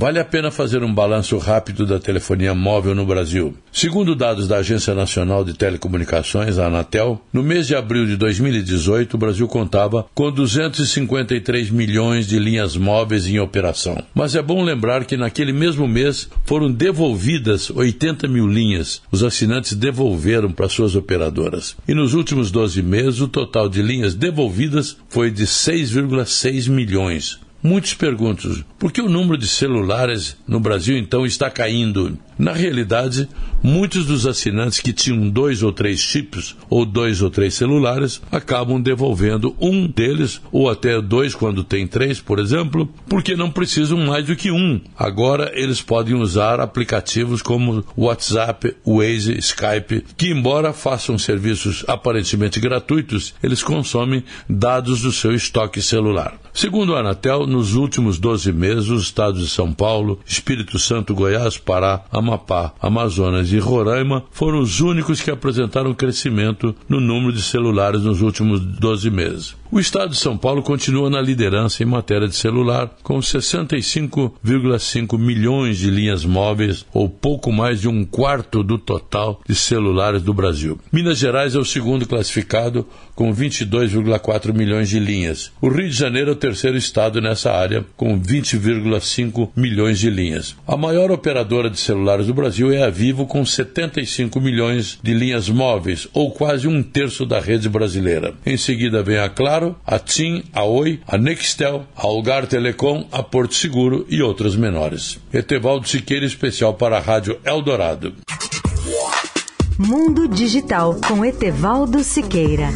Vale a pena fazer um balanço rápido da telefonia móvel no Brasil. Segundo dados da Agência Nacional de Telecomunicações, a Anatel, no mês de abril de 2018, o Brasil contava com 253 milhões de linhas móveis em operação. Mas é bom lembrar que naquele mesmo mês foram devolvidas 80 mil linhas. Os assinantes devolveram para suas operadoras. E nos últimos 12 meses, o total de linhas devolvidas foi de 6,6 milhões. Muitos perguntam por que o número de celulares no Brasil então está caindo. Na realidade, muitos dos assinantes que tinham dois ou três chips ou dois ou três celulares acabam devolvendo um deles, ou até dois quando tem três, por exemplo, porque não precisam mais do que um. Agora eles podem usar aplicativos como WhatsApp, Waze, Skype, que, embora façam serviços aparentemente gratuitos, eles consomem dados do seu estoque celular. Segundo a Anatel, nos últimos 12 meses, os estados de São Paulo, Espírito Santo, Goiás, Pará, Amapá, Amazonas e Roraima foram os únicos que apresentaram crescimento no número de celulares nos últimos 12 meses. O estado de São Paulo continua na liderança em matéria de celular, com 65,5 milhões de linhas móveis, ou pouco mais de um quarto do total de celulares do Brasil. Minas Gerais é o segundo classificado, com 22,4 milhões de linhas. O Rio de Janeiro é o terceiro estado nessa área, com 20,5 milhões de linhas. A maior operadora de celulares do Brasil é a Vivo, com 75 milhões de linhas móveis, ou quase um terço da rede brasileira. Em seguida vem a Claro Claro, a TIM, a Oi, a Nextel, a Algar Telecom, a Porto Seguro e outras menores. Etevaldo Siqueira, especial para a Rádio Eldorado. Mundo Digital com Etevaldo Siqueira.